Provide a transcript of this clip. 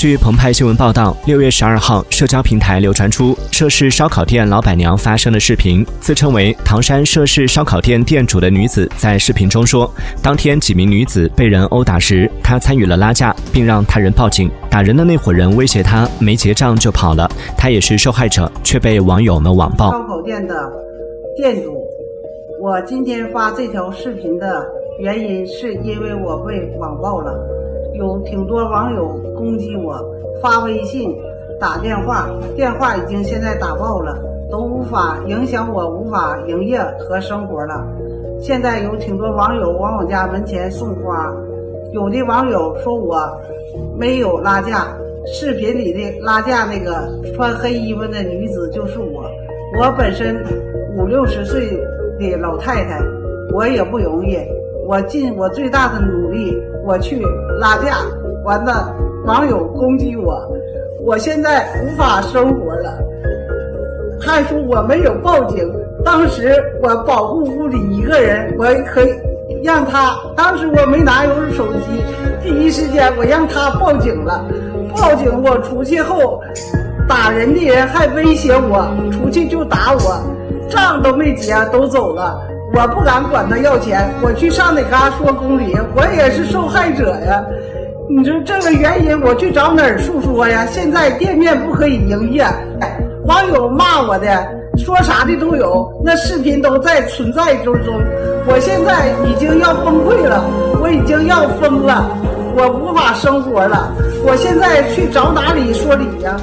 据澎湃新闻报道，六月十二号，社交平台流传出涉事烧烤店老板娘发声的视频。自称为唐山涉事烧烤店店主的女子在视频中说，当天几名女子被人殴打时，她参与了拉架，并让他人报警。打人的那伙人威胁她没结账就跑了，她也是受害者，却被网友们网暴。烧烤店的店主，我今天发这条视频的原因是因为我被网暴了，有挺多网友攻击我，发微信、打电话，电话已经现在打爆了，都无法影响我无法营业和生活了。现在有挺多网友往我家门前送花，有的网友说我没有拉架，视频里的拉架那个穿黑衣服的女子就是我。我本身五六十岁的老太太，我也不容易，我尽我最大的努力，我去拉架，完了网友攻击我，我现在无法生活了。还说我没有报警，当时我保护屋里一个人，我可以让他，当时我没拿有手机，第一时间我让他报警了，报警我出去后。打人的人还威胁我，出去就打我，账都没结，都走了。我不敢管他要钱，我去上哪嘎说公理，我也是受害者呀。你说这个原因，我去找哪儿诉说呀？现在店面不可以营业，网友骂我的，说啥的都有，那视频都在存在之中。我现在已经要崩溃了，我已经要疯了，我无法生活了。我现在去找哪里说理呀？